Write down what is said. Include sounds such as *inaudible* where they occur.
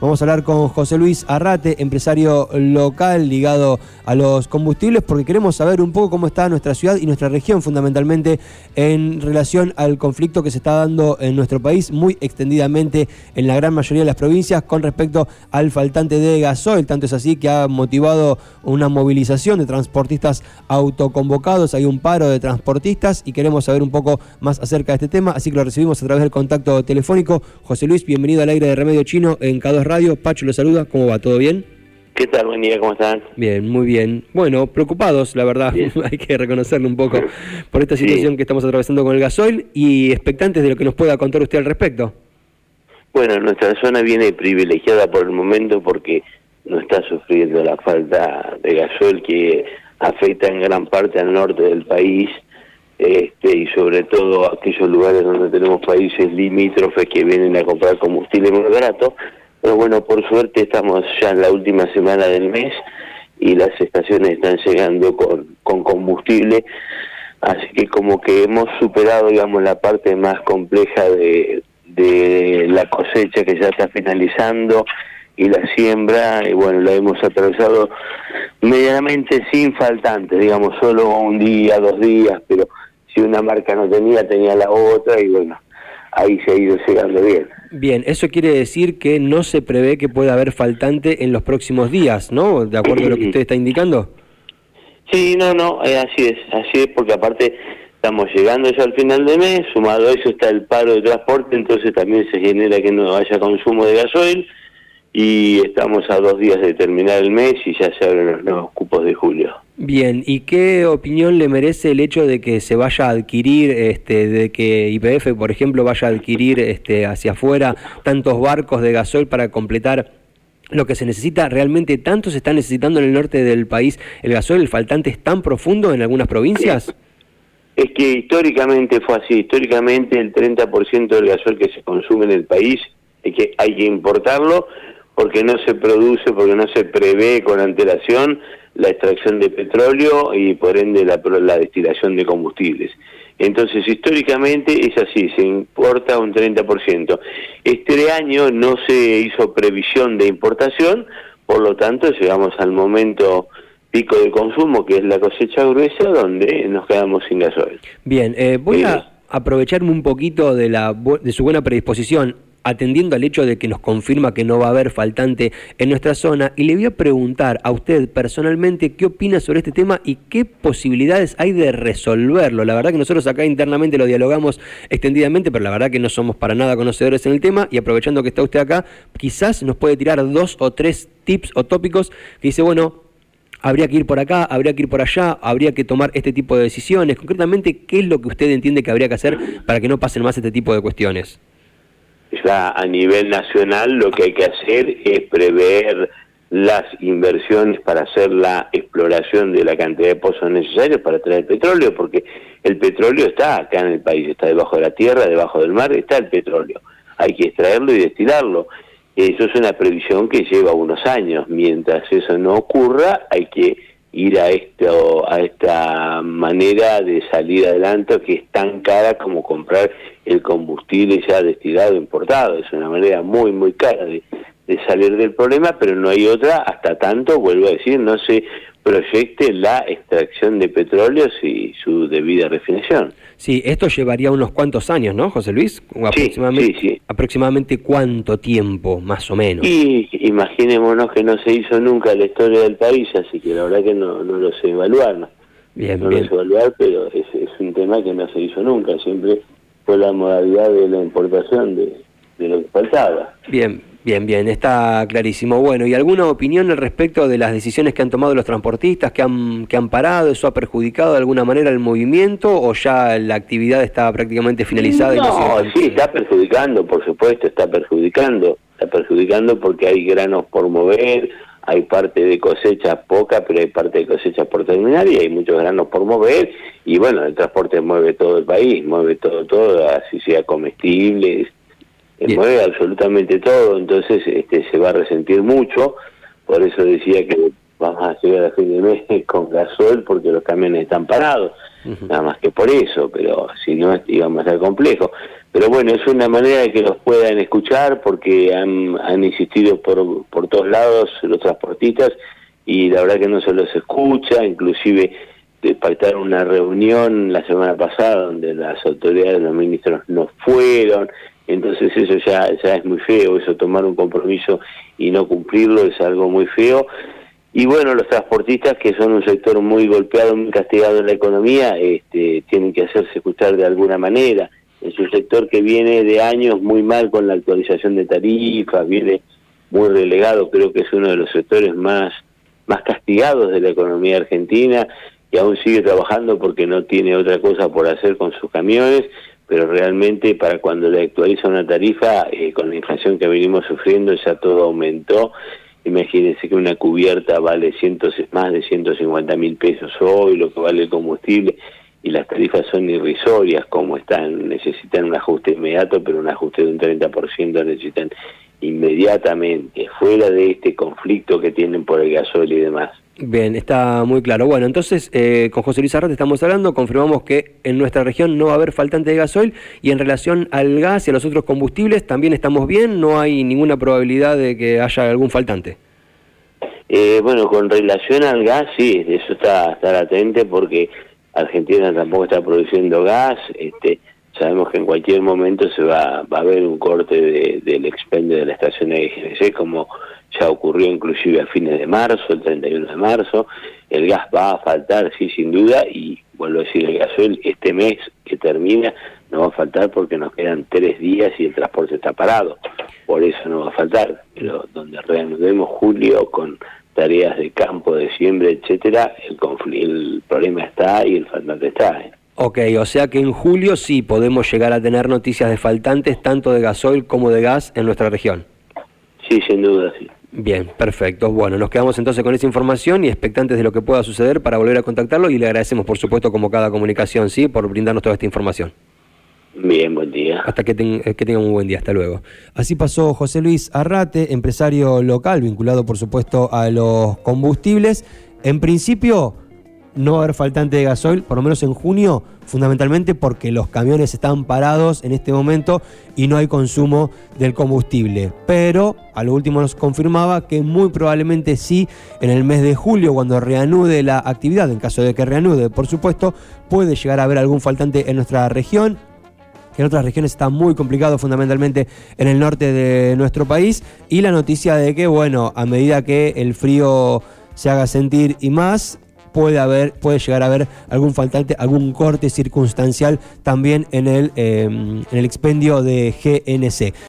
Vamos a hablar con José Luis Arrate, empresario local ligado a los combustibles, porque queremos saber un poco cómo está nuestra ciudad y nuestra región fundamentalmente en relación al conflicto que se está dando en nuestro país muy extendidamente en la gran mayoría de las provincias con respecto al faltante de gasoil. Tanto es así que ha motivado una movilización de transportistas autoconvocados, hay un paro de transportistas y queremos saber un poco más acerca de este tema, así que lo recibimos a través del contacto telefónico. José Luis, bienvenido al aire de Remedio Chino en K2 Radio. Pacho lo saluda, ¿cómo va? ¿Todo bien? ¿Qué tal? Buen día, ¿cómo están? Bien, muy bien. Bueno, preocupados, la verdad, *laughs* hay que reconocerlo un poco *laughs* por esta situación que estamos atravesando con el gasoil y expectantes de lo que nos pueda contar usted al respecto. Bueno, nuestra zona viene privilegiada por el momento porque no está sufriendo la falta de gasoil que afecta en gran parte al norte del país este, y sobre todo aquellos lugares donde tenemos países limítrofes que vienen a comprar combustible muy barato. Pero bueno, por suerte estamos ya en la última semana del mes y las estaciones están llegando con, con combustible, así que como que hemos superado, digamos, la parte más compleja de, de la cosecha que ya está finalizando y la siembra, y bueno, la hemos atravesado medianamente sin faltantes, digamos, solo un día, dos días, pero si una marca no tenía, tenía la otra y bueno, ahí se ha ido llegando bien. Bien, eso quiere decir que no se prevé que pueda haber faltante en los próximos días, ¿no? De acuerdo a lo que usted está indicando. Sí, no, no, eh, así es, así es, porque aparte estamos llegando ya al final de mes, sumado a eso está el paro de transporte, entonces también se genera que no haya consumo de gasoil y estamos a dos días de terminar el mes y ya se abren los nuevos cupos de julio. Bien, ¿y qué opinión le merece el hecho de que se vaya a adquirir, este, de que IPF, por ejemplo, vaya a adquirir este, hacia afuera tantos barcos de gasol para completar lo que se necesita? ¿Realmente tanto se está necesitando en el norte del país el gasol? ¿El faltante es tan profundo en algunas provincias? Es que históricamente fue así, históricamente el 30% del gasol que se consume en el país es que hay que importarlo porque no se produce, porque no se prevé con antelación la extracción de petróleo y por ende la, la destilación de combustibles. Entonces, históricamente es así, se importa un 30%. Este año no se hizo previsión de importación, por lo tanto llegamos al momento pico de consumo, que es la cosecha gruesa, donde nos quedamos sin gasoil. Bien, eh, voy a aprovecharme un poquito de, la, de su buena predisposición atendiendo al hecho de que nos confirma que no va a haber faltante en nuestra zona, y le voy a preguntar a usted personalmente qué opina sobre este tema y qué posibilidades hay de resolverlo. La verdad que nosotros acá internamente lo dialogamos extendidamente, pero la verdad que no somos para nada conocedores en el tema, y aprovechando que está usted acá, quizás nos puede tirar dos o tres tips o tópicos que dice, bueno, habría que ir por acá, habría que ir por allá, habría que tomar este tipo de decisiones. Concretamente, ¿qué es lo que usted entiende que habría que hacer para que no pasen más este tipo de cuestiones? Ya a nivel nacional lo que hay que hacer es prever las inversiones para hacer la exploración de la cantidad de pozos necesarios para traer petróleo, porque el petróleo está acá en el país, está debajo de la tierra, debajo del mar, está el petróleo. Hay que extraerlo y destilarlo. Eso es una previsión que lleva unos años. Mientras eso no ocurra, hay que ir a esto a esta manera de salir adelante que es tan cara como comprar el combustible ya destilado importado es una manera muy muy cara de, de salir del problema pero no hay otra hasta tanto vuelvo a decir no se proyecte la extracción de petróleos y su debida refinación. Sí, esto llevaría unos cuantos años, ¿no, José Luis? Aproximadamente, sí, sí, ¿Aproximadamente cuánto tiempo, más o menos? Y imaginémonos que no se hizo nunca la historia del país, así que la verdad que no, no lo sé evaluar. Bien, no lo sé evaluar, pero es, es un tema que no se hizo nunca, siempre fue la modalidad de la importación de, de lo que faltaba. Bien, Bien, bien, está clarísimo. Bueno, ¿y alguna opinión al respecto de las decisiones que han tomado los transportistas, que han, que han parado? ¿Eso ha perjudicado de alguna manera el movimiento o ya la actividad está prácticamente finalizada? No, sí, está perjudicando, por supuesto, está perjudicando. Está perjudicando porque hay granos por mover, hay parte de cosecha poca, pero hay parte de cosecha por terminar y hay muchos granos por mover. Y bueno, el transporte mueve todo el país, mueve todo, todo, así sea comestibles mueve absolutamente todo, entonces este, se va a resentir mucho, por eso decía que vamos a llegar a fin de mes *laughs* con gasol porque los camiones están parados. nada más que por eso, pero si no íbamos a ser complejo. Pero bueno, es una manera de que los puedan escuchar porque han, han insistido por, por todos lados los transportistas y la verdad que no se los escucha, inclusive de pactaron una reunión la semana pasada donde las autoridades, los ministros no fueron, entonces eso ya, ya es muy feo, eso tomar un compromiso y no cumplirlo es algo muy feo. Y bueno, los transportistas, que son un sector muy golpeado, muy castigado en la economía, este, tienen que hacerse escuchar de alguna manera. Es un sector que viene de años muy mal con la actualización de tarifas, viene muy relegado, creo que es uno de los sectores más, más castigados de la economía argentina y aún sigue trabajando porque no tiene otra cosa por hacer con sus camiones, pero realmente para cuando le actualiza una tarifa, eh, con la inflación que venimos sufriendo, ya todo aumentó. Imagínense que una cubierta vale cientos, más de 150 mil pesos hoy, lo que vale el combustible, y las tarifas son irrisorias como están, necesitan un ajuste inmediato, pero un ajuste de un 30% necesitan inmediatamente, fuera de este conflicto que tienen por el gasol y demás. Bien, está muy claro. Bueno, entonces eh, con José Luis Arrate estamos hablando, confirmamos que en nuestra región no va a haber faltante de gasoil y en relación al gas y a los otros combustibles también estamos bien, no hay ninguna probabilidad de que haya algún faltante. Eh, bueno, con relación al gas, sí, eso está estar atento porque Argentina tampoco está produciendo gas, este, sabemos que en cualquier momento se va, va a haber un corte del expendio de la estación de GNC como ya ocurrió inclusive a fines de marzo, el 31 de marzo, el gas va a faltar, sí, sin duda, y vuelvo a decir, el gasoil este mes que termina no va a faltar porque nos quedan tres días y el transporte está parado, por eso no va a faltar, pero donde reanudemos julio con tareas de campo, de siembra, etcétera, el, el problema está y el faltante está. ¿eh? Ok, o sea que en julio sí podemos llegar a tener noticias de faltantes tanto de gasoil como de gas en nuestra región. Sí, sin duda, sí. Bien, perfecto. Bueno, nos quedamos entonces con esa información y expectantes de lo que pueda suceder para volver a contactarlo y le agradecemos, por supuesto, como cada comunicación, ¿sí? Por brindarnos toda esta información. Bien, buen día. Hasta que, que tengan un buen día, hasta luego. Así pasó José Luis Arrate, empresario local, vinculado, por supuesto, a los combustibles. En principio no va a haber faltante de gasoil, por lo menos en junio, fundamentalmente porque los camiones están parados en este momento y no hay consumo del combustible. Pero a lo último nos confirmaba que muy probablemente sí, en el mes de julio, cuando reanude la actividad, en caso de que reanude, por supuesto, puede llegar a haber algún faltante en nuestra región que en otras regiones está muy complicado, fundamentalmente en el norte de nuestro país, y la noticia de que, bueno, a medida que el frío se haga sentir y más, puede haber, puede llegar a haber algún faltante, algún corte circunstancial también en el, eh, en el expendio de GNC.